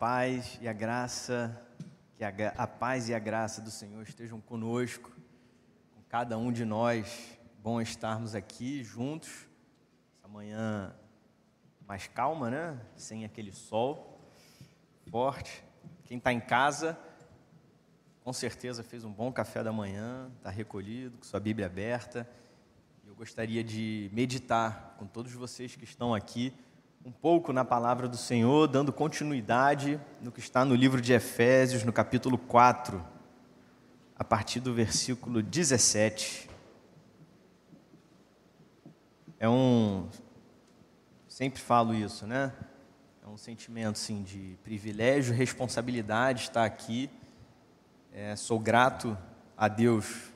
Paz e a graça, que a, a, paz e a graça do Senhor estejam conosco, com cada um de nós. Bom estarmos aqui juntos, essa manhã mais calma, né? Sem aquele sol forte. Quem está em casa, com certeza fez um bom café da manhã, está recolhido, com sua Bíblia aberta. Eu gostaria de meditar com todos vocês que estão aqui um pouco na palavra do Senhor, dando continuidade no que está no livro de Efésios, no capítulo 4, a partir do versículo 17. É um. Sempre falo isso, né? É um sentimento assim, de privilégio, responsabilidade estar aqui. É, sou grato a Deus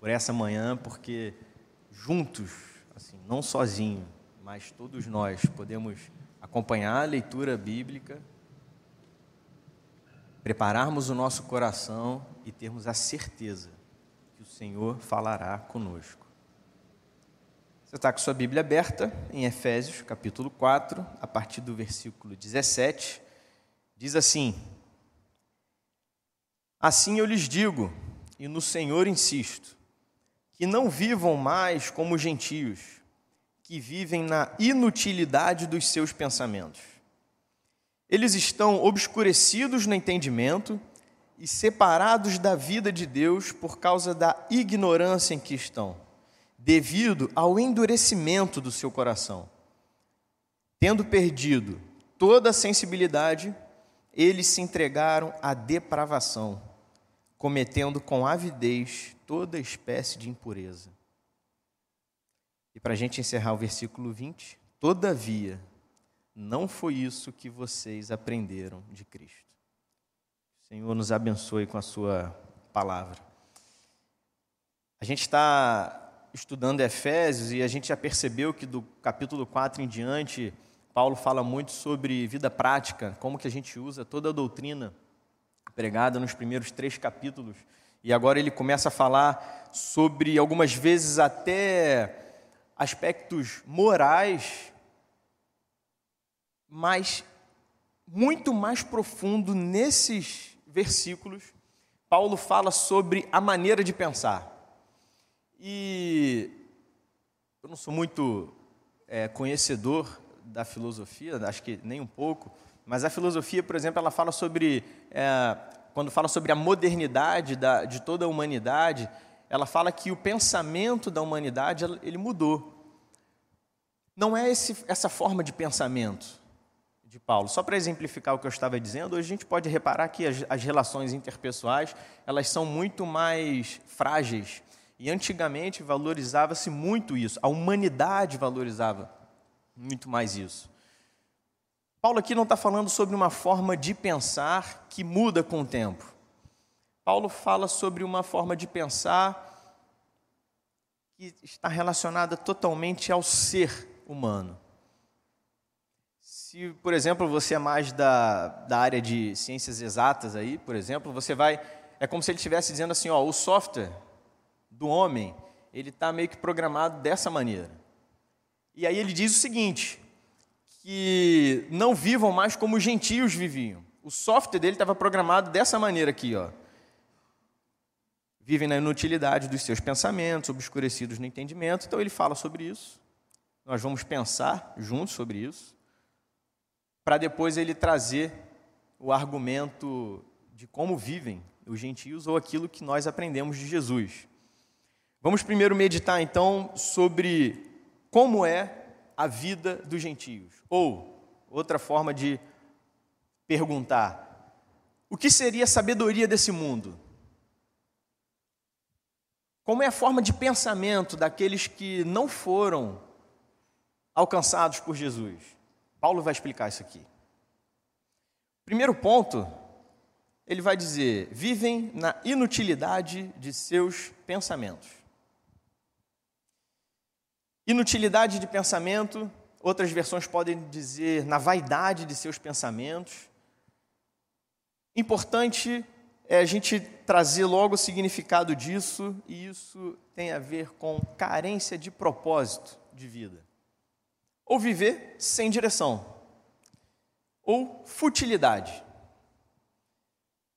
por essa manhã, porque juntos, assim, não sozinho, mas todos nós podemos acompanhar a leitura bíblica, prepararmos o nosso coração e termos a certeza que o Senhor falará conosco. Você está com sua Bíblia aberta em Efésios, capítulo 4, a partir do versículo 17, diz assim: Assim eu lhes digo, e no Senhor insisto, que não vivam mais como gentios que vivem na inutilidade dos seus pensamentos. Eles estão obscurecidos no entendimento e separados da vida de Deus por causa da ignorância em que estão, devido ao endurecimento do seu coração. Tendo perdido toda a sensibilidade, eles se entregaram à depravação, cometendo com avidez toda espécie de impureza. E para a gente encerrar o versículo 20, todavia, não foi isso que vocês aprenderam de Cristo. O Senhor nos abençoe com a Sua palavra. A gente está estudando Efésios e a gente já percebeu que do capítulo 4 em diante, Paulo fala muito sobre vida prática, como que a gente usa toda a doutrina pregada nos primeiros três capítulos. E agora ele começa a falar sobre algumas vezes até aspectos morais, mas muito mais profundo nesses versículos, Paulo fala sobre a maneira de pensar. E eu não sou muito é, conhecedor da filosofia, acho que nem um pouco, mas a filosofia, por exemplo, ela fala sobre, é, quando fala sobre a modernidade da, de toda a humanidade, ela fala que o pensamento da humanidade ele mudou. Não é esse, essa forma de pensamento de Paulo. Só para exemplificar o que eu estava dizendo, hoje a gente pode reparar que as, as relações interpessoais elas são muito mais frágeis. E antigamente valorizava-se muito isso, a humanidade valorizava muito mais isso. Paulo aqui não está falando sobre uma forma de pensar que muda com o tempo. Paulo fala sobre uma forma de pensar que está relacionada totalmente ao ser humano. Se, por exemplo, você é mais da, da área de ciências exatas aí, por exemplo, você vai. É como se ele estivesse dizendo assim: ó, o software do homem, ele está meio que programado dessa maneira. E aí ele diz o seguinte: que não vivam mais como os gentios viviam. O software dele estava programado dessa maneira aqui, ó vivem na inutilidade dos seus pensamentos, obscurecidos no entendimento. Então ele fala sobre isso. Nós vamos pensar juntos sobre isso, para depois ele trazer o argumento de como vivem os gentios ou aquilo que nós aprendemos de Jesus. Vamos primeiro meditar então sobre como é a vida dos gentios, ou outra forma de perguntar: o que seria a sabedoria desse mundo? Como é a forma de pensamento daqueles que não foram alcançados por Jesus? Paulo vai explicar isso aqui. Primeiro ponto, ele vai dizer: vivem na inutilidade de seus pensamentos. Inutilidade de pensamento, outras versões podem dizer na vaidade de seus pensamentos. Importante é a gente trazer logo o significado disso, e isso tem a ver com carência de propósito de vida. Ou viver sem direção. ou futilidade.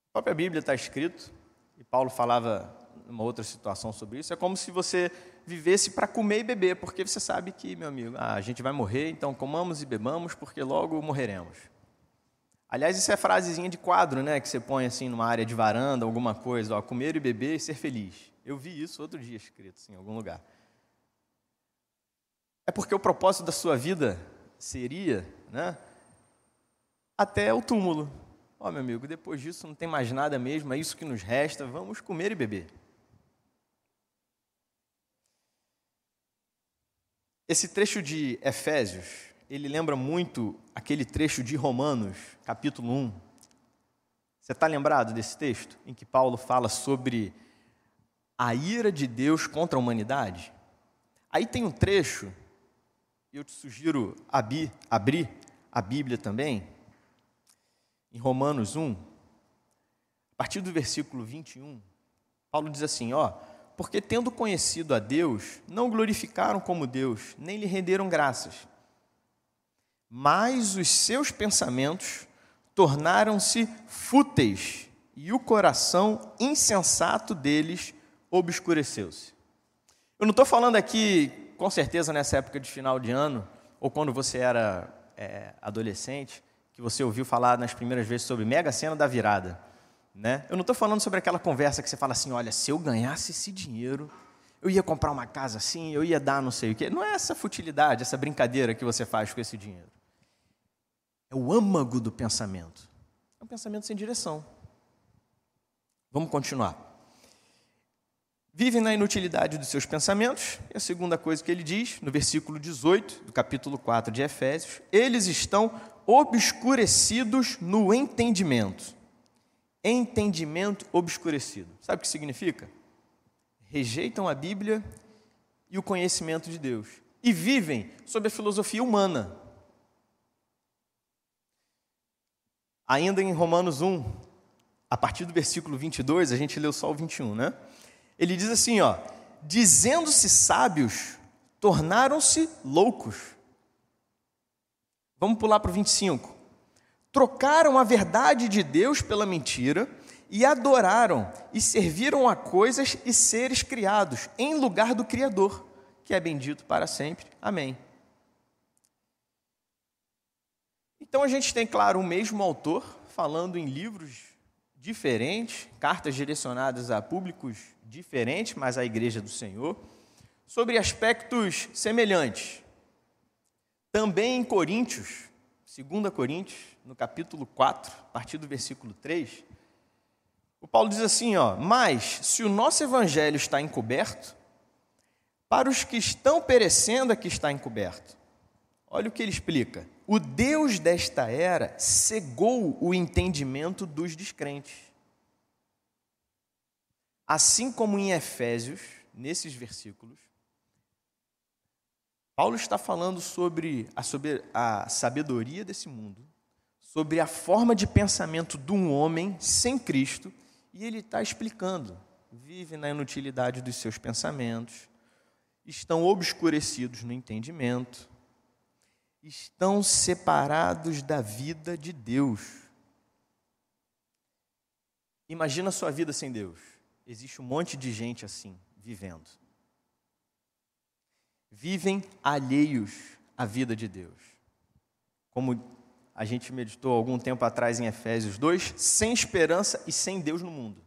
A própria Bíblia está escrito, e Paulo falava numa outra situação sobre isso, é como se você vivesse para comer e beber, porque você sabe que, meu amigo, ah, a gente vai morrer, então comamos e bebamos, porque logo morreremos. Aliás, isso é frasezinha de quadro, né, que você põe assim numa área de varanda, alguma coisa, ó, comer e beber e ser feliz. Eu vi isso outro dia escrito assim, em algum lugar. É porque o propósito da sua vida seria, né, até o túmulo. Ó, meu amigo, depois disso não tem mais nada mesmo, é isso que nos resta, vamos comer e beber. Esse trecho de Efésios, ele lembra muito aquele trecho de Romanos, capítulo 1. Você está lembrado desse texto? Em que Paulo fala sobre a ira de Deus contra a humanidade? Aí tem um trecho, e eu te sugiro abrir, abrir a Bíblia também, em Romanos 1, a partir do versículo 21, Paulo diz assim: ó porque tendo conhecido a Deus, não glorificaram como Deus, nem lhe renderam graças. Mas os seus pensamentos tornaram-se fúteis, e o coração insensato deles obscureceu-se. Eu não estou falando aqui, com certeza, nessa época de final de ano, ou quando você era é, adolescente, que você ouviu falar nas primeiras vezes sobre mega cena da virada. Né? Eu não estou falando sobre aquela conversa que você fala assim, olha, se eu ganhasse esse dinheiro, eu ia comprar uma casa assim, eu ia dar não sei o quê. Não é essa futilidade, essa brincadeira que você faz com esse dinheiro. É o âmago do pensamento. É um pensamento sem direção. Vamos continuar. Vivem na inutilidade dos seus pensamentos. E a segunda coisa que ele diz, no versículo 18 do capítulo 4 de Efésios, eles estão obscurecidos no entendimento entendimento obscurecido. Sabe o que significa? Rejeitam a Bíblia e o conhecimento de Deus e vivem sob a filosofia humana. Ainda em Romanos 1, a partir do versículo 22, a gente leu só o 21, né? Ele diz assim, ó: dizendo-se sábios, tornaram-se loucos. Vamos pular para o 25 trocaram a verdade de Deus pela mentira e adoraram e serviram a coisas e seres criados em lugar do Criador, que é bendito para sempre. Amém. Então a gente tem, claro, o mesmo autor falando em livros diferentes, cartas direcionadas a públicos diferentes, mas à Igreja do Senhor, sobre aspectos semelhantes. Também em Coríntios, 2 Coríntios, no capítulo 4, a partir do versículo 3, o Paulo diz assim, ó: "Mas se o nosso evangelho está encoberto, para os que estão perecendo é que está encoberto." Olha o que ele explica. O Deus desta era cegou o entendimento dos descrentes. Assim como em Efésios, nesses versículos, Paulo está falando sobre a, sobre a sabedoria desse mundo, sobre a forma de pensamento de um homem sem Cristo, e ele está explicando. Vive na inutilidade dos seus pensamentos, estão obscurecidos no entendimento, estão separados da vida de Deus. Imagina a sua vida sem Deus. Existe um monte de gente assim, vivendo. Vivem alheios à vida de Deus. Como a gente meditou algum tempo atrás em Efésios 2, sem esperança e sem Deus no mundo.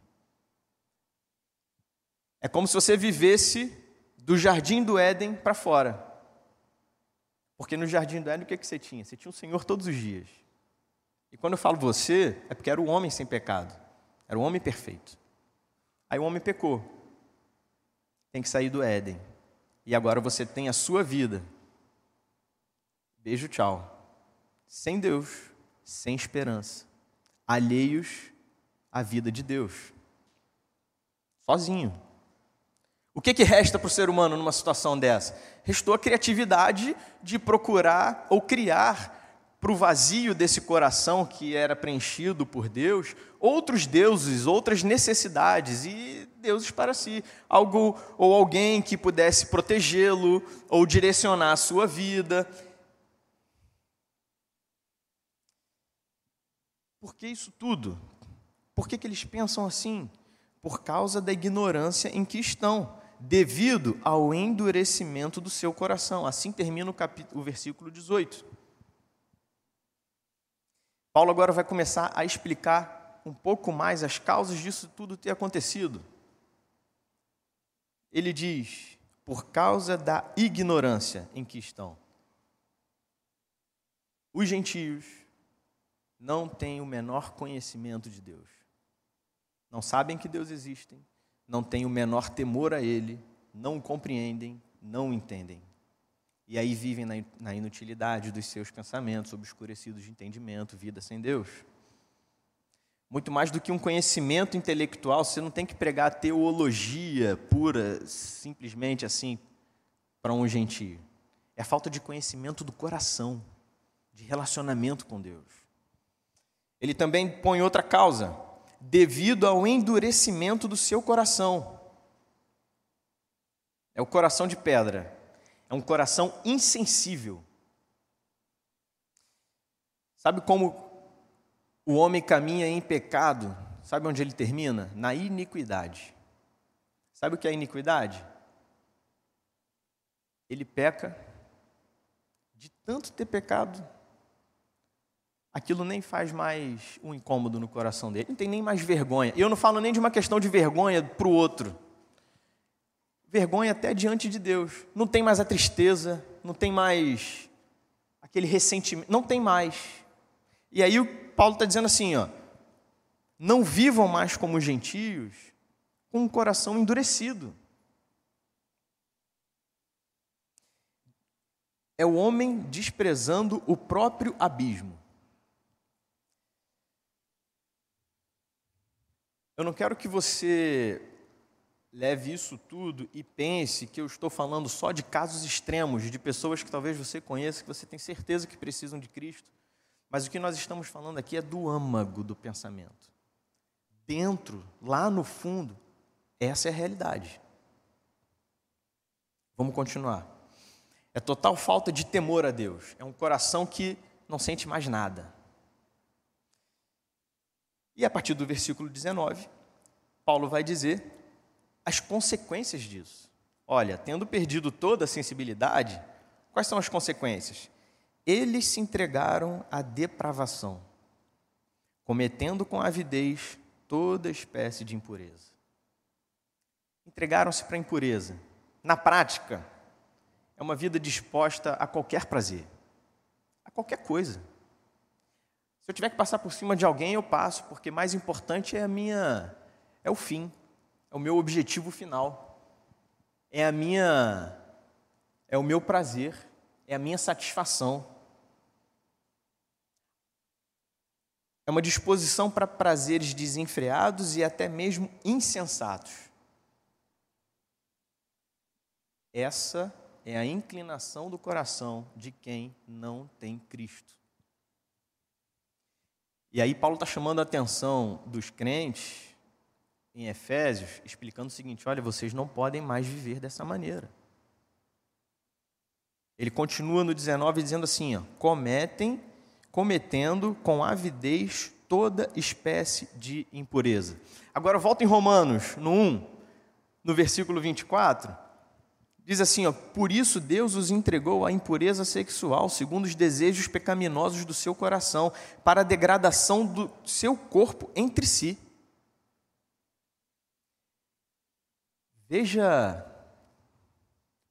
É como se você vivesse do jardim do Éden para fora. Porque no jardim do Éden o que, que você tinha? Você tinha o Senhor todos os dias. E quando eu falo você, é porque era o homem sem pecado. Era o homem perfeito. Aí o homem pecou. Tem que sair do Éden. E agora você tem a sua vida. Beijo, tchau sem Deus, sem esperança, alheios à vida de Deus, sozinho. O que, que resta para o ser humano numa situação dessa? Restou a criatividade de procurar ou criar para o vazio desse coração que era preenchido por Deus, outros deuses, outras necessidades e deuses para si, algo ou alguém que pudesse protegê-lo ou direcionar a sua vida. Por que isso tudo? Por que, que eles pensam assim? Por causa da ignorância em que estão, devido ao endurecimento do seu coração. Assim termina o, capítulo, o versículo 18. Paulo agora vai começar a explicar um pouco mais as causas disso tudo ter acontecido. Ele diz: por causa da ignorância em que estão. Os gentios não têm o menor conhecimento de Deus. Não sabem que Deus existe, não têm o menor temor a Ele, não o compreendem, não o entendem. E aí vivem na inutilidade dos seus pensamentos, obscurecidos de entendimento, vida sem Deus. Muito mais do que um conhecimento intelectual, você não tem que pregar teologia pura, simplesmente assim, para um gentio. É falta de conhecimento do coração, de relacionamento com Deus. Ele também põe outra causa, devido ao endurecimento do seu coração. É o coração de pedra, é um coração insensível. Sabe como o homem caminha em pecado? Sabe onde ele termina? Na iniquidade. Sabe o que é iniquidade? Ele peca de tanto ter pecado, aquilo nem faz mais um incômodo no coração dele, não tem nem mais vergonha. E eu não falo nem de uma questão de vergonha para o outro. Vergonha até diante de Deus. Não tem mais a tristeza, não tem mais aquele ressentimento, não tem mais. E aí o Paulo está dizendo assim, ó, não vivam mais como gentios com um coração endurecido. É o homem desprezando o próprio abismo. Eu não quero que você leve isso tudo e pense que eu estou falando só de casos extremos, de pessoas que talvez você conheça, que você tem certeza que precisam de Cristo. Mas o que nós estamos falando aqui é do âmago do pensamento. Dentro, lá no fundo, essa é a realidade. Vamos continuar. É total falta de temor a Deus. É um coração que não sente mais nada. E a partir do versículo 19, Paulo vai dizer as consequências disso. Olha, tendo perdido toda a sensibilidade, quais são as consequências? Eles se entregaram à depravação, cometendo com avidez toda espécie de impureza. Entregaram-se para a impureza. Na prática, é uma vida disposta a qualquer prazer, a qualquer coisa. Se eu tiver que passar por cima de alguém, eu passo, porque mais importante é a minha é o fim, é o meu objetivo final. É a minha é o meu prazer, é a minha satisfação. É uma disposição para prazeres desenfreados e até mesmo insensatos. Essa é a inclinação do coração de quem não tem Cristo. E aí, Paulo está chamando a atenção dos crentes em Efésios, explicando o seguinte: olha, vocês não podem mais viver dessa maneira. Ele continua no 19 dizendo assim: ó, cometem, cometendo com avidez toda espécie de impureza. Agora volta em Romanos, no 1, no versículo 24. Diz assim, ó, por isso Deus os entregou à impureza sexual, segundo os desejos pecaminosos do seu coração, para a degradação do seu corpo entre si. Veja,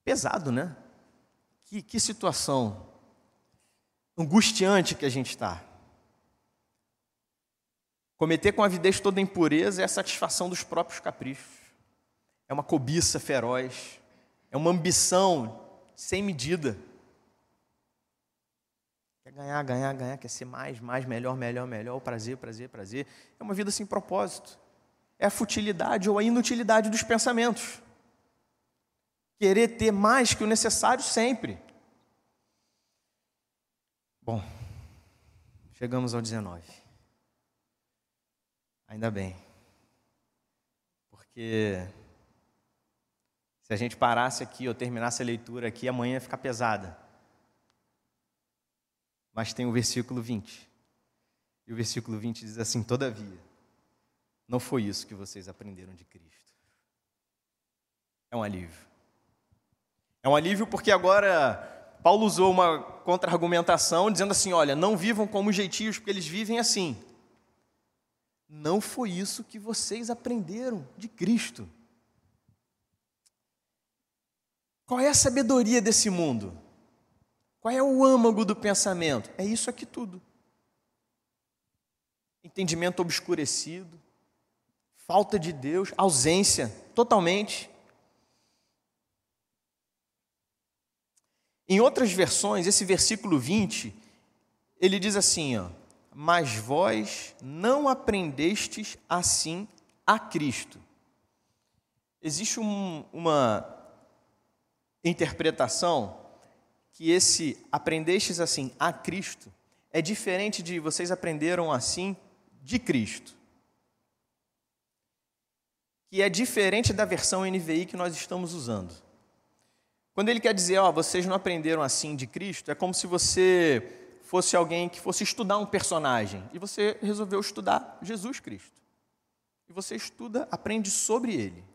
pesado, né? Que, que situação angustiante que a gente está. Cometer com avidez toda impureza é a satisfação dos próprios caprichos. É uma cobiça feroz é uma ambição sem medida. Quer ganhar, ganhar, ganhar, quer ser mais, mais, melhor, melhor, melhor, prazer, prazer, prazer. É uma vida sem propósito. É a futilidade ou a inutilidade dos pensamentos. Querer ter mais que o necessário sempre. Bom, chegamos ao 19. Ainda bem. Porque se a gente parasse aqui ou terminasse a leitura aqui, amanhã ia ficar pesada. Mas tem o versículo 20. E o versículo 20 diz assim: Todavia, não foi isso que vocês aprenderam de Cristo. É um alívio. É um alívio porque agora Paulo usou uma contra-argumentação dizendo assim: olha, não vivam como jeitinhos, porque eles vivem assim. Não foi isso que vocês aprenderam de Cristo. Qual é a sabedoria desse mundo? Qual é o âmago do pensamento? É isso aqui tudo. Entendimento obscurecido, falta de Deus, ausência totalmente. Em outras versões, esse versículo 20, ele diz assim, ó: "Mas vós não aprendestes assim a Cristo". Existe um, uma interpretação que esse aprendestes assim a Cristo é diferente de vocês aprenderam assim de Cristo. Que é diferente da versão NVI que nós estamos usando. Quando ele quer dizer, ó, vocês não aprenderam assim de Cristo, é como se você fosse alguém que fosse estudar um personagem e você resolveu estudar Jesus Cristo. E você estuda, aprende sobre ele.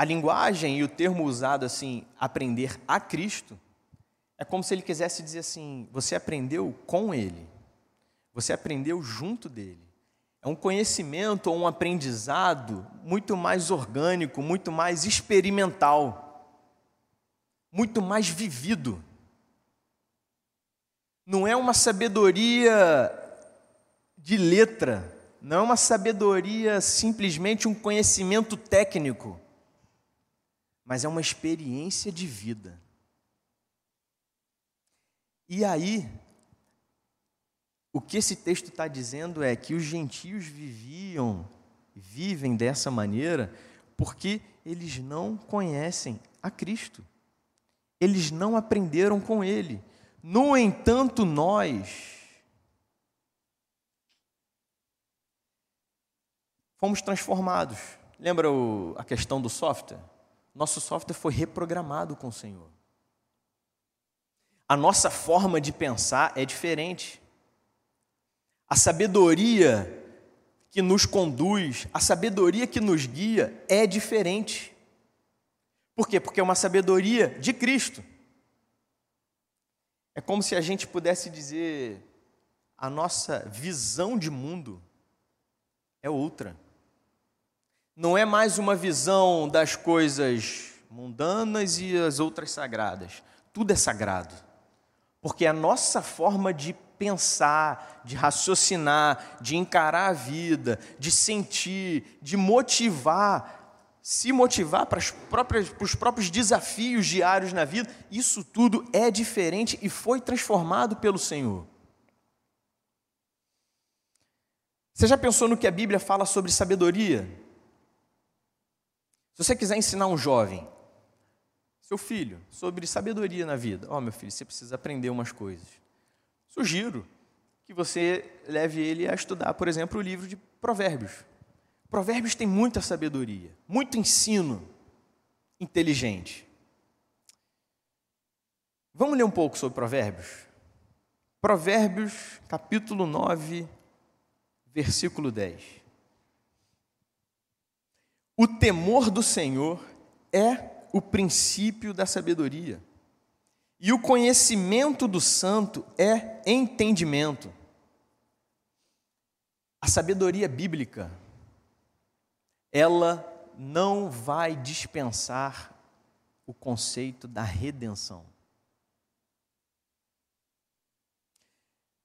A linguagem e o termo usado assim, aprender a Cristo, é como se ele quisesse dizer assim: você aprendeu com ele, você aprendeu junto dele. É um conhecimento ou um aprendizado muito mais orgânico, muito mais experimental, muito mais vivido. Não é uma sabedoria de letra, não é uma sabedoria simplesmente um conhecimento técnico mas é uma experiência de vida. E aí, o que esse texto está dizendo é que os gentios viviam, vivem dessa maneira, porque eles não conhecem a Cristo. Eles não aprenderam com Ele. No entanto, nós fomos transformados. Lembra o, a questão do software? Nosso software foi reprogramado com o Senhor. A nossa forma de pensar é diferente. A sabedoria que nos conduz, a sabedoria que nos guia é diferente. Por quê? Porque é uma sabedoria de Cristo. É como se a gente pudesse dizer: a nossa visão de mundo é outra não é mais uma visão das coisas mundanas e as outras sagradas. Tudo é sagrado. Porque a nossa forma de pensar, de raciocinar, de encarar a vida, de sentir, de motivar, se motivar para, próprias, para os próprios desafios diários na vida, isso tudo é diferente e foi transformado pelo Senhor. Você já pensou no que a Bíblia fala sobre sabedoria? Se você quiser ensinar um jovem, seu filho, sobre sabedoria na vida, ó oh, meu filho, você precisa aprender umas coisas. Sugiro que você leve ele a estudar, por exemplo, o livro de Provérbios. Provérbios tem muita sabedoria, muito ensino inteligente. Vamos ler um pouco sobre Provérbios? Provérbios, capítulo 9, versículo 10. O temor do Senhor é o princípio da sabedoria. E o conhecimento do santo é entendimento. A sabedoria bíblica, ela não vai dispensar o conceito da redenção.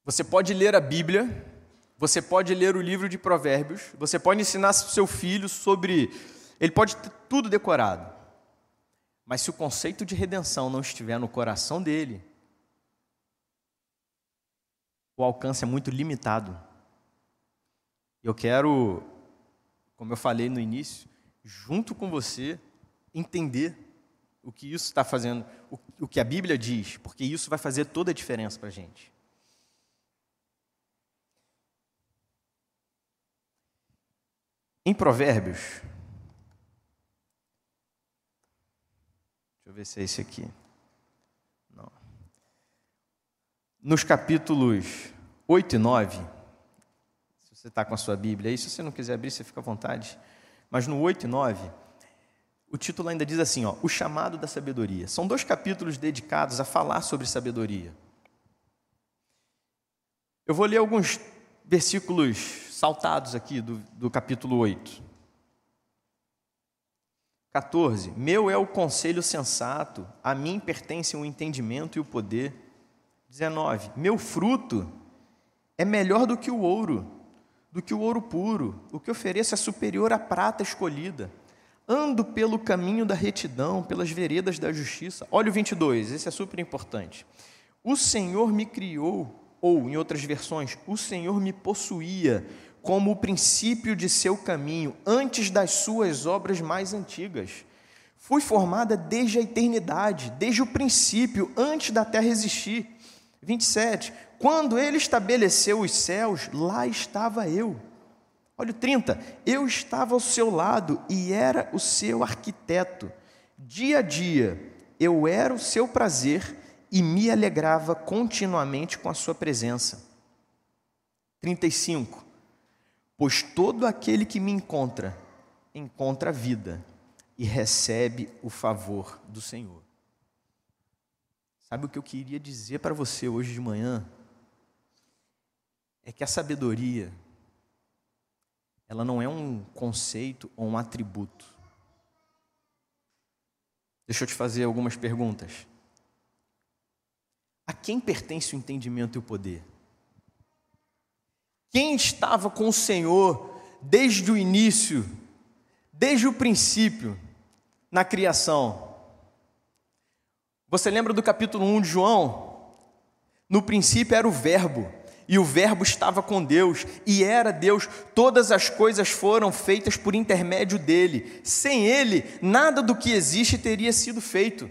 Você pode ler a Bíblia você pode ler o livro de Provérbios, você pode ensinar seu filho sobre. Ele pode ter tudo decorado. Mas se o conceito de redenção não estiver no coração dele, o alcance é muito limitado. Eu quero, como eu falei no início, junto com você, entender o que isso está fazendo, o, que a Bíblia diz, porque isso vai fazer toda a diferença para a gente. Em Provérbios, deixa eu ver se é esse aqui. Não. Nos capítulos 8 e 9, se você está com a sua Bíblia aí, se você não quiser abrir, você fica à vontade. Mas no 8 e 9, o título ainda diz assim: ó, O chamado da sabedoria. São dois capítulos dedicados a falar sobre sabedoria. Eu vou ler alguns versículos saltados aqui do, do capítulo 8. 14. Meu é o conselho sensato, a mim pertencem o entendimento e o poder. 19. Meu fruto é melhor do que o ouro, do que o ouro puro. O que ofereço é superior à prata escolhida. Ando pelo caminho da retidão, pelas veredas da justiça. Olha o 22, esse é super importante. O Senhor me criou ou, em outras versões, o Senhor me possuía como o princípio de seu caminho, antes das suas obras mais antigas. Fui formada desde a eternidade, desde o princípio, antes da terra existir. 27. Quando ele estabeleceu os céus, lá estava eu. Olha o 30. Eu estava ao seu lado e era o seu arquiteto. Dia a dia, eu era o seu prazer e me alegrava continuamente com a sua presença. 35. Pois todo aquele que me encontra, encontra vida e recebe o favor do Senhor. Sabe o que eu queria dizer para você hoje de manhã? É que a sabedoria, ela não é um conceito ou um atributo. Deixa eu te fazer algumas perguntas. A quem pertence o entendimento e o poder? Quem estava com o Senhor desde o início, desde o princípio, na criação? Você lembra do capítulo 1 de João? No princípio era o Verbo, e o Verbo estava com Deus, e era Deus, todas as coisas foram feitas por intermédio dele. Sem ele, nada do que existe teria sido feito.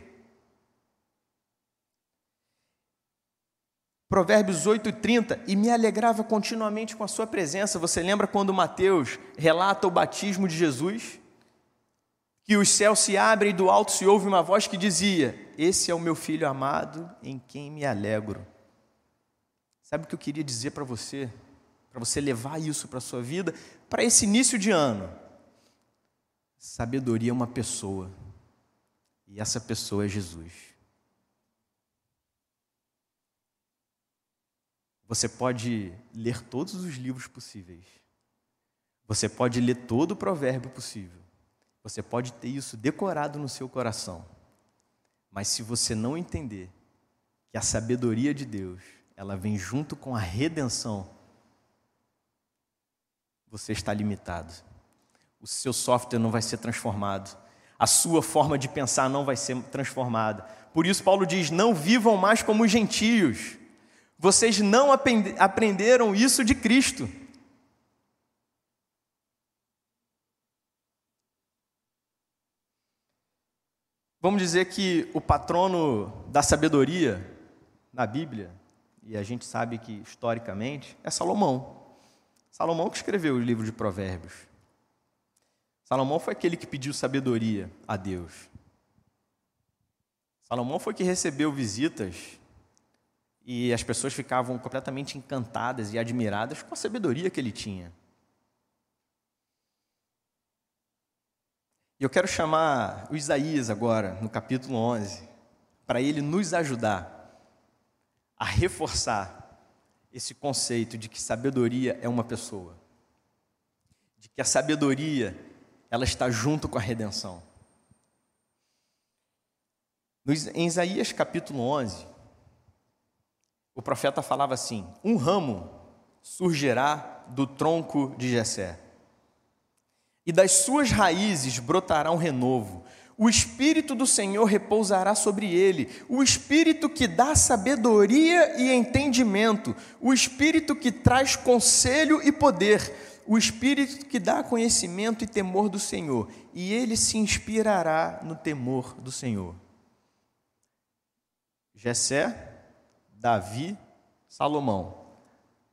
Provérbios 8 e 30, e me alegrava continuamente com a sua presença. Você lembra quando Mateus relata o batismo de Jesus? Que os céus se abrem e do alto se ouve uma voz que dizia: Esse é o meu filho amado, em quem me alegro. Sabe o que eu queria dizer para você? Para você levar isso para a sua vida, para esse início de ano. Sabedoria é uma pessoa, e essa pessoa é Jesus. Você pode ler todos os livros possíveis. Você pode ler todo o provérbio possível. Você pode ter isso decorado no seu coração. Mas se você não entender que a sabedoria de Deus, ela vem junto com a redenção, você está limitado. O seu software não vai ser transformado. A sua forma de pensar não vai ser transformada. Por isso Paulo diz: "Não vivam mais como gentios, vocês não aprenderam isso de Cristo. Vamos dizer que o patrono da sabedoria na Bíblia, e a gente sabe que historicamente, é Salomão. Salomão que escreveu o livro de Provérbios. Salomão foi aquele que pediu sabedoria a Deus. Salomão foi que recebeu visitas e as pessoas ficavam completamente encantadas e admiradas com a sabedoria que ele tinha. E eu quero chamar o Isaías agora, no capítulo 11, para ele nos ajudar a reforçar esse conceito de que sabedoria é uma pessoa, de que a sabedoria ela está junto com a redenção. Em Isaías capítulo 11, o profeta falava assim: Um ramo surgirá do tronco de Jessé, e das suas raízes brotará um renovo. O espírito do Senhor repousará sobre ele, o espírito que dá sabedoria e entendimento, o espírito que traz conselho e poder, o espírito que dá conhecimento e temor do Senhor, e ele se inspirará no temor do Senhor. Jessé Davi, Salomão.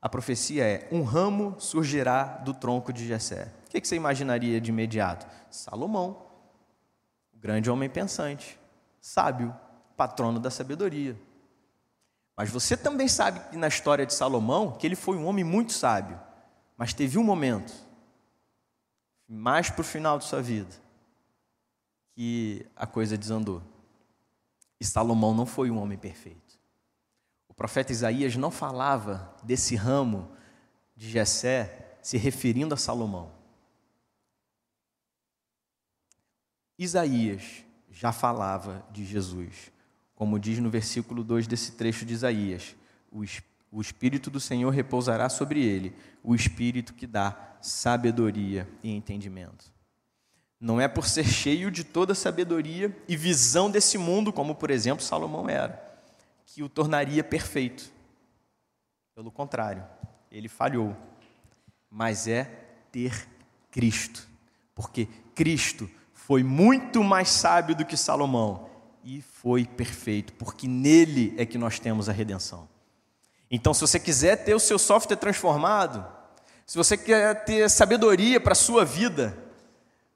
A profecia é: um ramo surgirá do tronco de Jessé. O que você imaginaria de imediato? Salomão, o grande homem pensante, sábio, patrono da sabedoria. Mas você também sabe que na história de Salomão que ele foi um homem muito sábio, mas teve um momento, mais para o final de sua vida, que a coisa desandou. E Salomão não foi um homem perfeito. O profeta Isaías não falava desse ramo de Jessé se referindo a Salomão. Isaías já falava de Jesus, como diz no versículo 2 desse trecho de Isaías: o Espírito do Senhor repousará sobre ele, o Espírito que dá sabedoria e entendimento. Não é por ser cheio de toda sabedoria e visão desse mundo, como por exemplo Salomão era, que o tornaria perfeito. Pelo contrário, ele falhou. Mas é ter Cristo, porque Cristo foi muito mais sábio do que Salomão e foi perfeito, porque nele é que nós temos a redenção. Então, se você quiser ter o seu software transformado, se você quer ter sabedoria para a sua vida,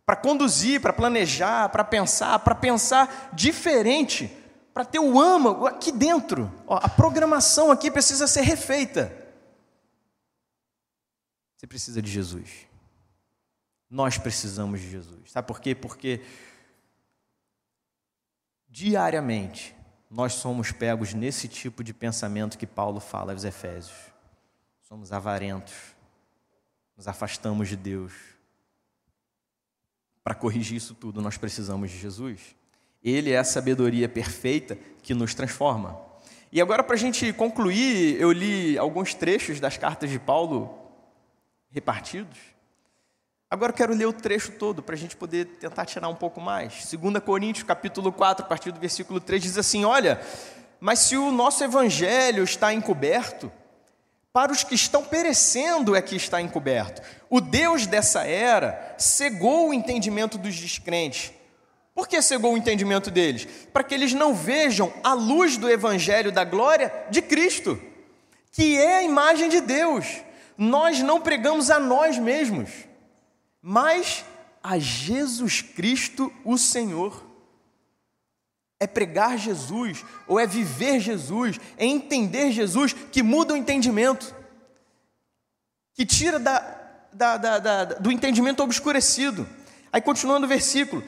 para conduzir, para planejar, para pensar, para pensar diferente, para ter o âmago aqui dentro, ó, a programação aqui precisa ser refeita. Você precisa de Jesus. Nós precisamos de Jesus. Sabe por quê? Porque diariamente nós somos pegos nesse tipo de pensamento que Paulo fala aos Efésios. Somos avarentos, nos afastamos de Deus. Para corrigir isso tudo, nós precisamos de Jesus. Ele é a sabedoria perfeita que nos transforma. E agora, para a gente concluir, eu li alguns trechos das cartas de Paulo repartidos. Agora eu quero ler o trecho todo para a gente poder tentar tirar um pouco mais. 2 Coríntios, capítulo 4, a partir do versículo 3, diz assim: Olha, mas se o nosso evangelho está encoberto, para os que estão perecendo é que está encoberto. O Deus dessa era cegou o entendimento dos descrentes. Por que cegou o entendimento deles? Para que eles não vejam a luz do evangelho da glória de Cristo, que é a imagem de Deus. Nós não pregamos a nós mesmos mas a Jesus Cristo, o Senhor. É pregar Jesus, ou é viver Jesus, é entender Jesus que muda o entendimento, que tira da, da, da, do entendimento obscurecido. Aí continuando o versículo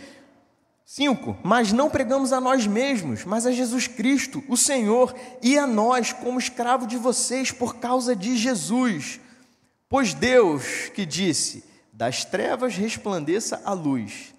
5: Mas não pregamos a nós mesmos, mas a Jesus Cristo, o Senhor, e a nós, como escravo de vocês, por causa de Jesus. Pois Deus que disse: das trevas resplandeça a luz.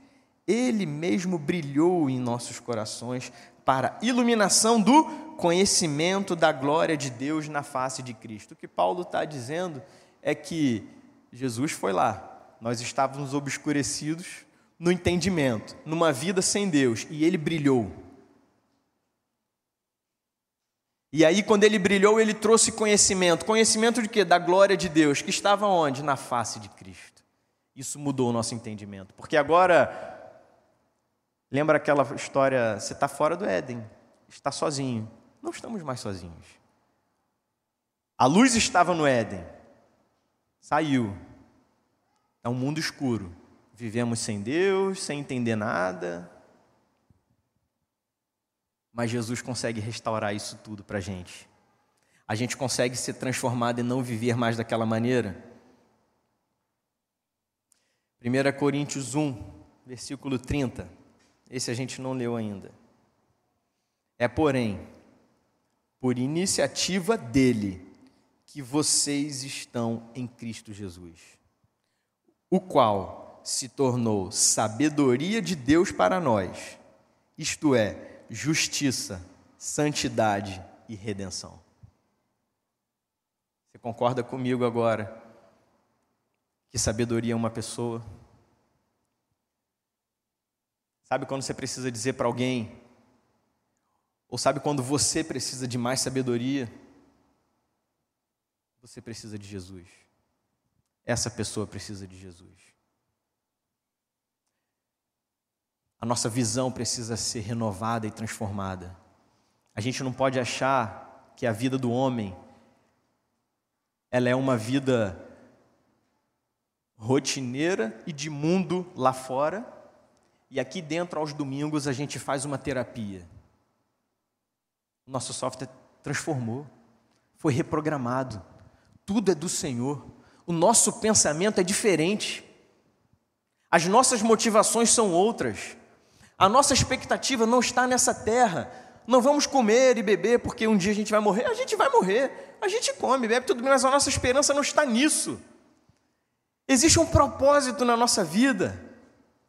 Ele mesmo brilhou em nossos corações para iluminação do conhecimento da glória de Deus na face de Cristo. O que Paulo está dizendo é que Jesus foi lá, nós estávamos obscurecidos no entendimento, numa vida sem Deus, e ele brilhou. E aí, quando ele brilhou, ele trouxe conhecimento. Conhecimento de quê? Da glória de Deus, que estava onde? Na face de Cristo. Isso mudou o nosso entendimento. Porque agora, lembra aquela história: você está fora do Éden, está sozinho. Não estamos mais sozinhos. A luz estava no Éden, saiu. É um mundo escuro. Vivemos sem Deus, sem entender nada. Mas Jesus consegue restaurar isso tudo para a gente. A gente consegue ser transformado e não viver mais daquela maneira. 1 Coríntios 1, versículo 30. Esse a gente não leu ainda. É, porém, por iniciativa dele que vocês estão em Cristo Jesus, o qual se tornou sabedoria de Deus para nós, isto é, justiça, santidade e redenção. Você concorda comigo agora? que sabedoria é uma pessoa. Sabe quando você precisa dizer para alguém? Ou sabe quando você precisa de mais sabedoria? Você precisa de Jesus. Essa pessoa precisa de Jesus. A nossa visão precisa ser renovada e transformada. A gente não pode achar que a vida do homem ela é uma vida rotineira e de mundo lá fora, e aqui dentro, aos domingos, a gente faz uma terapia. Nosso software transformou, foi reprogramado. Tudo é do Senhor. O nosso pensamento é diferente. As nossas motivações são outras. A nossa expectativa não está nessa terra. Não vamos comer e beber porque um dia a gente vai morrer. A gente vai morrer. A gente come, bebe tudo bem, mas a nossa esperança não está nisso. Existe um propósito na nossa vida.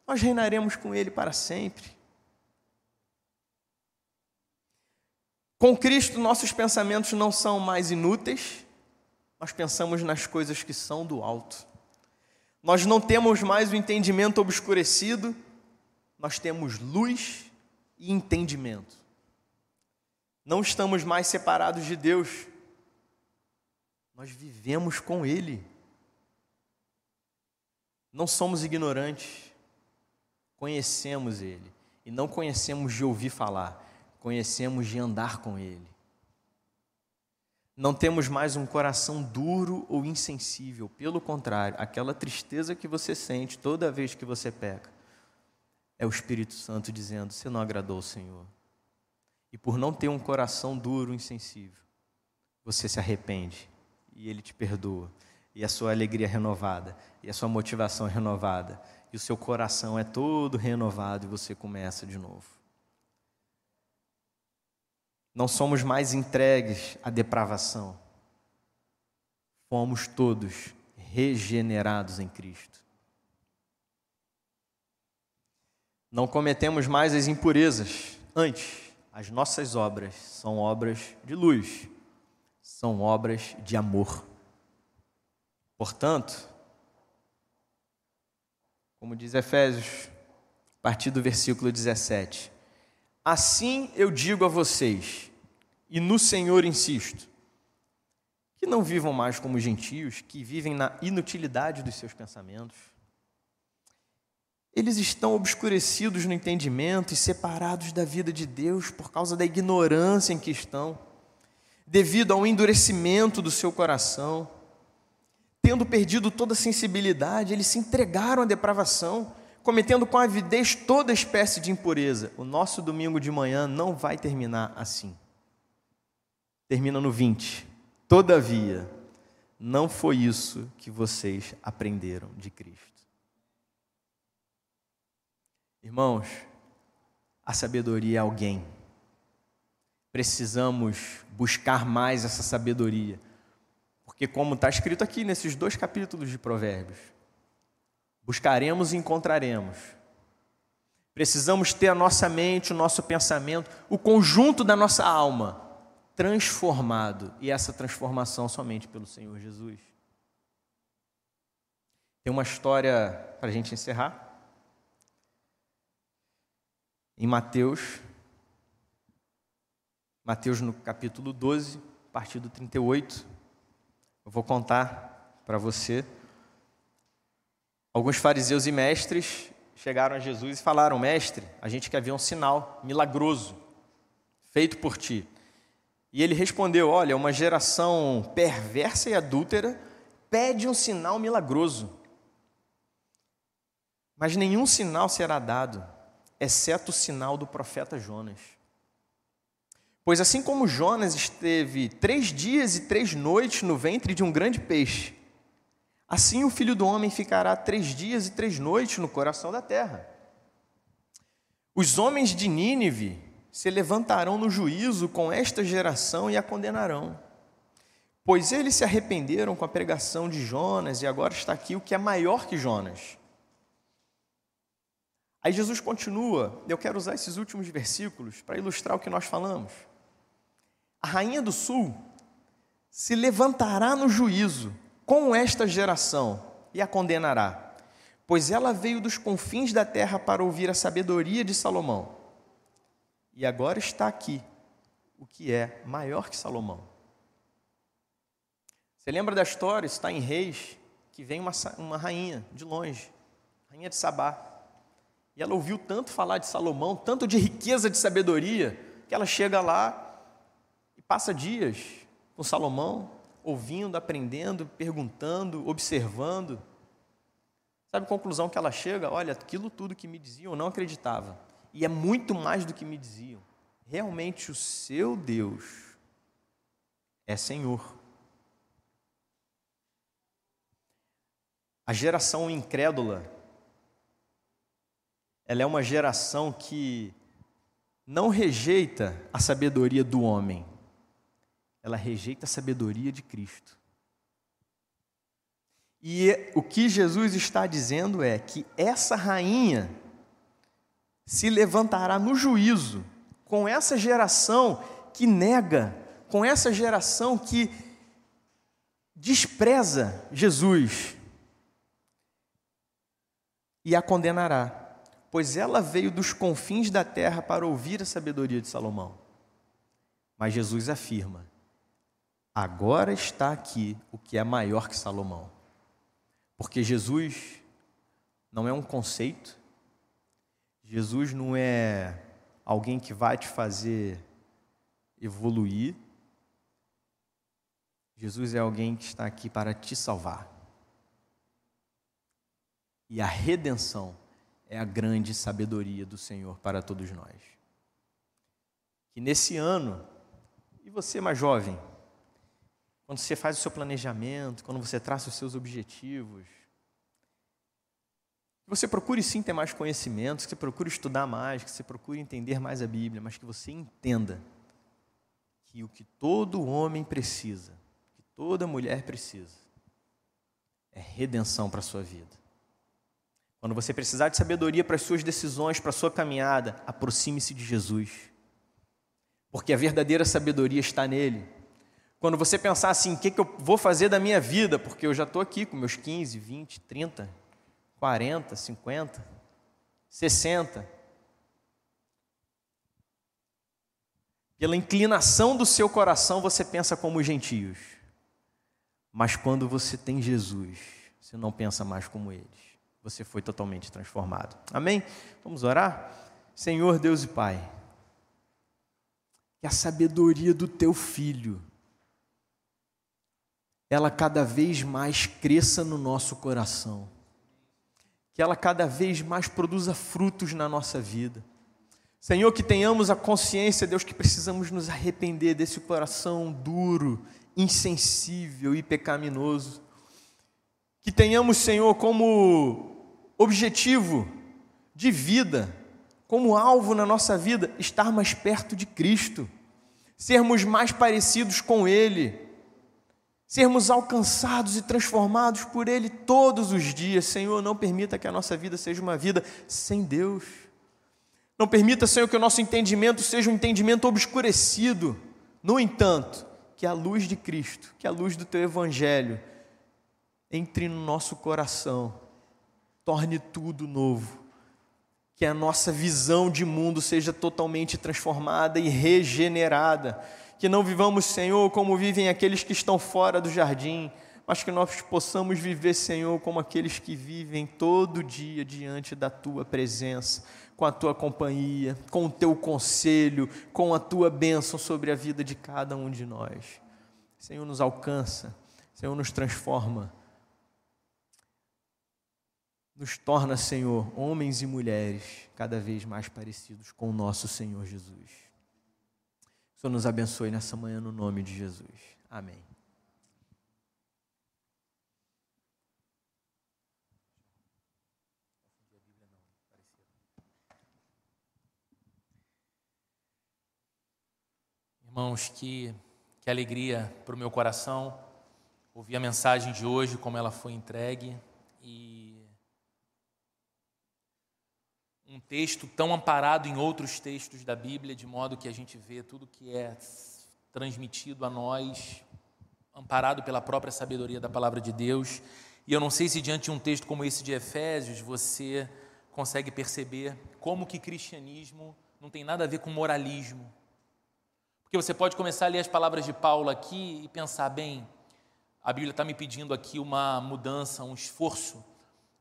Nós reinaremos com Ele para sempre. Com Cristo, nossos pensamentos não são mais inúteis, nós pensamos nas coisas que são do alto. Nós não temos mais o entendimento obscurecido, nós temos luz e entendimento. Não estamos mais separados de Deus, nós vivemos com Ele. Não somos ignorantes, conhecemos Ele e não conhecemos de ouvir falar conhecemos de andar com Ele. Não temos mais um coração duro ou insensível, pelo contrário, aquela tristeza que você sente toda vez que você peca, é o Espírito Santo dizendo: Você não agradou o Senhor. E por não ter um coração duro, insensível, você se arrepende e Ele te perdoa, e a sua alegria é renovada, e a sua motivação é renovada, e o seu coração é todo renovado e você começa de novo. Não somos mais entregues à depravação. Fomos todos regenerados em Cristo. Não cometemos mais as impurezas. Antes, as nossas obras são obras de luz, são obras de amor. Portanto, como diz Efésios, a partir do versículo 17: Assim eu digo a vocês, e no Senhor insisto, que não vivam mais como gentios, que vivem na inutilidade dos seus pensamentos. Eles estão obscurecidos no entendimento e separados da vida de Deus por causa da ignorância em que estão, devido ao endurecimento do seu coração. Tendo perdido toda a sensibilidade, eles se entregaram à depravação cometendo com avidez toda espécie de impureza. O nosso domingo de manhã não vai terminar assim. Termina no 20. Todavia, não foi isso que vocês aprenderam de Cristo. Irmãos, a sabedoria é alguém. Precisamos buscar mais essa sabedoria. Porque, como está escrito aqui nesses dois capítulos de Provérbios, Buscaremos e encontraremos. Precisamos ter a nossa mente, o nosso pensamento, o conjunto da nossa alma transformado, e essa transformação somente pelo Senhor Jesus. Tem uma história para a gente encerrar. Em Mateus, Mateus no capítulo 12, a partir do 38, eu vou contar para você Alguns fariseus e mestres chegaram a Jesus e falaram: Mestre, a gente quer ver um sinal milagroso feito por ti. E ele respondeu: Olha, uma geração perversa e adúltera pede um sinal milagroso. Mas nenhum sinal será dado, exceto o sinal do profeta Jonas. Pois assim como Jonas esteve três dias e três noites no ventre de um grande peixe, Assim o filho do homem ficará três dias e três noites no coração da terra. Os homens de Nínive se levantarão no juízo com esta geração e a condenarão. Pois eles se arrependeram com a pregação de Jonas, e agora está aqui o que é maior que Jonas. Aí Jesus continua, eu quero usar esses últimos versículos para ilustrar o que nós falamos. A rainha do sul se levantará no juízo com esta geração e a condenará, pois ela veio dos confins da terra para ouvir a sabedoria de Salomão. E agora está aqui o que é maior que Salomão. Você lembra da história? Está em Reis, que vem uma, uma rainha de longe, rainha de Sabá. E ela ouviu tanto falar de Salomão, tanto de riqueza de sabedoria, que ela chega lá e passa dias com Salomão, ouvindo, aprendendo, perguntando, observando. Sabe a conclusão que ela chega? Olha, aquilo tudo que me diziam eu não acreditava. E é muito mais do que me diziam. Realmente o seu Deus é Senhor. A geração incrédula, ela é uma geração que não rejeita a sabedoria do homem, ela rejeita a sabedoria de Cristo. E o que Jesus está dizendo é que essa rainha se levantará no juízo com essa geração que nega, com essa geração que despreza Jesus. E a condenará, pois ela veio dos confins da terra para ouvir a sabedoria de Salomão. Mas Jesus afirma: agora está aqui o que é maior que Salomão. Porque Jesus não é um conceito, Jesus não é alguém que vai te fazer evoluir. Jesus é alguém que está aqui para te salvar. E a redenção é a grande sabedoria do Senhor para todos nós. Que nesse ano, e você mais jovem, quando você faz o seu planejamento, quando você traça os seus objetivos, que você procure sim ter mais conhecimentos, que você procure estudar mais, que você procure entender mais a Bíblia, mas que você entenda que o que todo homem precisa, que toda mulher precisa, é redenção para a sua vida. Quando você precisar de sabedoria para as suas decisões, para a sua caminhada, aproxime-se de Jesus. Porque a verdadeira sabedoria está nele. Quando você pensar assim, o que, que eu vou fazer da minha vida, porque eu já estou aqui com meus 15, 20, 30, 40, 50, 60. Pela inclinação do seu coração, você pensa como os gentios. Mas quando você tem Jesus, você não pensa mais como eles você foi totalmente transformado. Amém? Vamos orar? Senhor Deus e Pai, que a sabedoria do teu filho ela cada vez mais cresça no nosso coração. Que ela cada vez mais produza frutos na nossa vida. Senhor, que tenhamos a consciência, Deus, que precisamos nos arrepender desse coração duro, insensível e pecaminoso. Que tenhamos, Senhor, como objetivo de vida, como alvo na nossa vida, estar mais perto de Cristo, sermos mais parecidos com Ele, sermos alcançados e transformados por Ele todos os dias. Senhor, não permita que a nossa vida seja uma vida sem Deus. Não permita, Senhor, que o nosso entendimento seja um entendimento obscurecido. No entanto, que a luz de Cristo, que a luz do Teu Evangelho entre no nosso coração torne tudo novo. Que a nossa visão de mundo seja totalmente transformada e regenerada. Que não vivamos, Senhor, como vivem aqueles que estão fora do jardim, mas que nós possamos viver, Senhor, como aqueles que vivem todo dia diante da tua presença, com a tua companhia, com o teu conselho, com a tua bênção sobre a vida de cada um de nós. Senhor, nos alcança, Senhor, nos transforma nos torna, Senhor, homens e mulheres cada vez mais parecidos com o nosso Senhor Jesus. O Senhor nos abençoe nessa manhã no nome de Jesus. Amém. Irmãos, que, que alegria para o meu coração ouvir a mensagem de hoje, como ela foi entregue. E um texto tão amparado em outros textos da Bíblia, de modo que a gente vê tudo que é transmitido a nós, amparado pela própria sabedoria da palavra de Deus. E eu não sei se diante de um texto como esse de Efésios, você consegue perceber como que cristianismo não tem nada a ver com moralismo. Porque você pode começar a ler as palavras de Paulo aqui e pensar, bem, a Bíblia está me pedindo aqui uma mudança, um esforço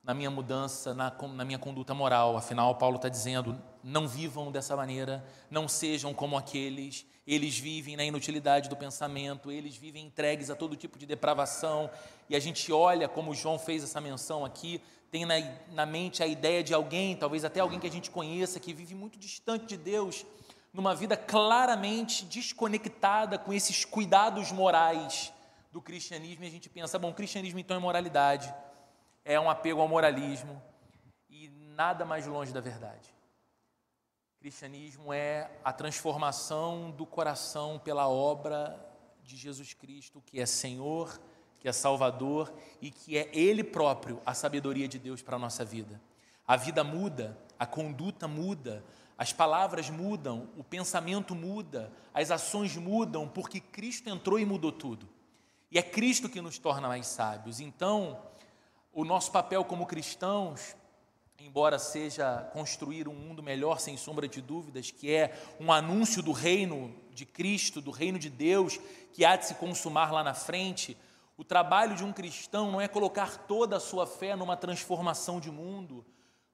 na minha mudança, na, na minha conduta moral. Afinal, Paulo está dizendo: não vivam dessa maneira, não sejam como aqueles. Eles vivem na inutilidade do pensamento, eles vivem entregues a todo tipo de depravação. E a gente olha, como João fez essa menção aqui, tem na, na mente a ideia de alguém, talvez até alguém que a gente conheça, que vive muito distante de Deus, numa vida claramente desconectada com esses cuidados morais do cristianismo, e a gente pensa, bom, cristianismo então é moralidade, é um apego ao moralismo, e nada mais longe da verdade. Cristianismo é a transformação do coração pela obra de Jesus Cristo, que é Senhor, que é Salvador e que é Ele próprio a sabedoria de Deus para a nossa vida. A vida muda, a conduta muda, as palavras mudam, o pensamento muda, as ações mudam, porque Cristo entrou e mudou tudo. E é Cristo que nos torna mais sábios. Então, o nosso papel como cristãos, embora seja construir um mundo melhor, sem sombra de dúvidas, que é um anúncio do reino de Cristo, do reino de Deus, que há de se consumar lá na frente, o trabalho de um cristão não é colocar toda a sua fé numa transformação de mundo,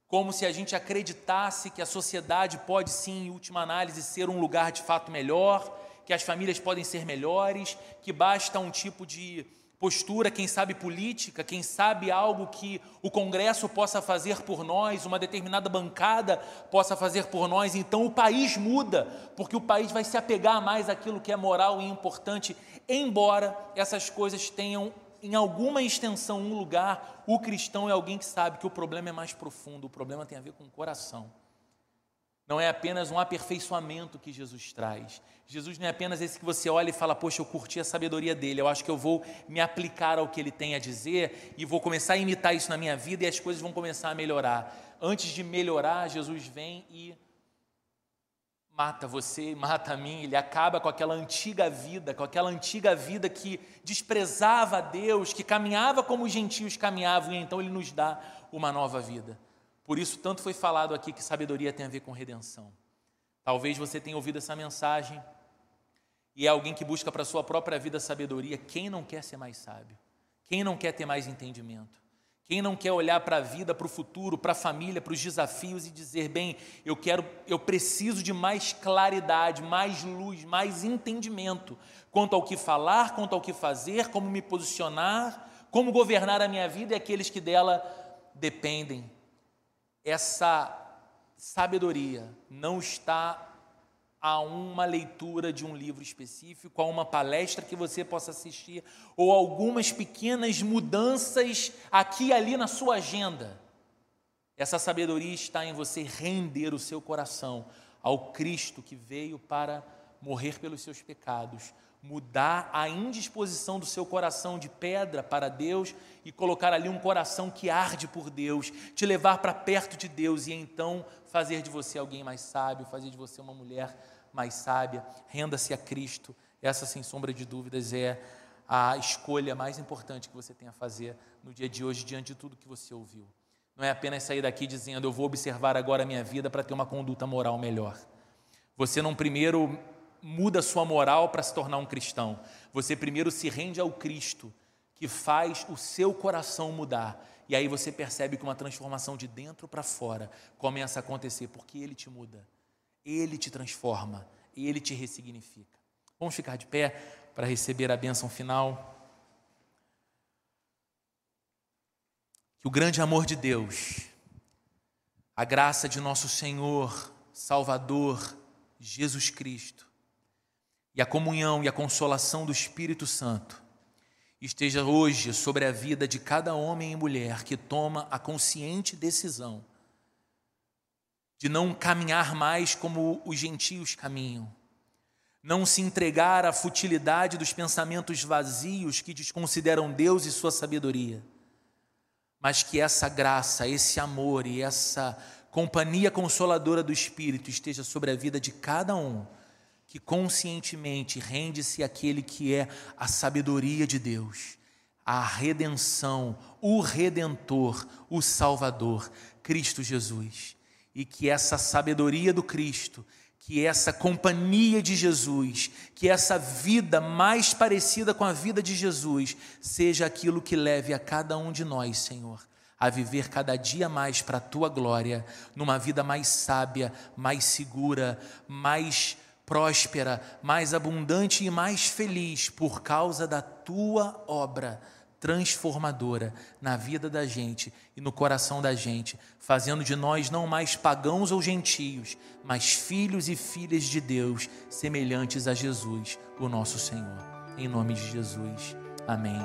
como se a gente acreditasse que a sociedade pode sim, em última análise, ser um lugar de fato melhor, que as famílias podem ser melhores, que basta um tipo de postura, quem sabe política, quem sabe algo que o Congresso possa fazer por nós, uma determinada bancada possa fazer por nós, então o país muda, porque o país vai se apegar mais àquilo que é moral e importante, embora essas coisas tenham em alguma extensão um lugar, o cristão é alguém que sabe que o problema é mais profundo, o problema tem a ver com o coração. Não é apenas um aperfeiçoamento que Jesus traz. Jesus não é apenas esse que você olha e fala, poxa, eu curti a sabedoria dele, eu acho que eu vou me aplicar ao que ele tem a dizer e vou começar a imitar isso na minha vida e as coisas vão começar a melhorar. Antes de melhorar, Jesus vem e mata você, mata a mim, ele acaba com aquela antiga vida, com aquela antiga vida que desprezava a Deus, que caminhava como os gentios caminhavam, e então ele nos dá uma nova vida. Por isso, tanto foi falado aqui que sabedoria tem a ver com redenção. Talvez você tenha ouvido essa mensagem e é alguém que busca para a sua própria vida sabedoria. Quem não quer ser mais sábio? Quem não quer ter mais entendimento? Quem não quer olhar para a vida, para o futuro, para a família, para os desafios e dizer, bem, eu quero, eu preciso de mais claridade, mais luz, mais entendimento quanto ao que falar, quanto ao que fazer, como me posicionar, como governar a minha vida e aqueles que dela dependem essa sabedoria não está a uma leitura de um livro específico, a uma palestra que você possa assistir, ou algumas pequenas mudanças aqui e ali na sua agenda. Essa sabedoria está em você render o seu coração ao Cristo que veio para morrer pelos seus pecados, mudar a indisposição do seu coração de pedra para Deus e colocar ali um coração que arde por Deus, te levar para perto de Deus e então fazer de você alguém mais sábio, fazer de você uma mulher mais sábia. Renda-se a Cristo. Essa, sem sombra de dúvidas, é a escolha mais importante que você tem a fazer no dia de hoje, diante de tudo que você ouviu. Não é apenas sair daqui dizendo, eu vou observar agora a minha vida para ter uma conduta moral melhor. Você não primeiro muda sua moral para se tornar um cristão. Você primeiro se rende ao Cristo, que faz o seu coração mudar. E aí você percebe que uma transformação de dentro para fora começa a acontecer, porque Ele te muda, Ele te transforma, Ele te ressignifica. Vamos ficar de pé para receber a bênção final. Que o grande amor de Deus, a graça de nosso Senhor, Salvador, Jesus Cristo, e a comunhão e a consolação do Espírito Santo esteja hoje sobre a vida de cada homem e mulher que toma a consciente decisão de não caminhar mais como os gentios caminham, não se entregar à futilidade dos pensamentos vazios que desconsideram Deus e sua sabedoria, mas que essa graça, esse amor e essa companhia consoladora do Espírito esteja sobre a vida de cada um que conscientemente rende-se àquele que é a sabedoria de Deus, a redenção, o redentor, o Salvador, Cristo Jesus. E que essa sabedoria do Cristo, que essa companhia de Jesus, que essa vida mais parecida com a vida de Jesus, seja aquilo que leve a cada um de nós, Senhor, a viver cada dia mais para a tua glória, numa vida mais sábia, mais segura, mais próspera, mais abundante e mais feliz por causa da tua obra transformadora na vida da gente e no coração da gente, fazendo de nós não mais pagãos ou gentios, mas filhos e filhas de Deus, semelhantes a Jesus, o nosso Senhor. Em nome de Jesus. Amém.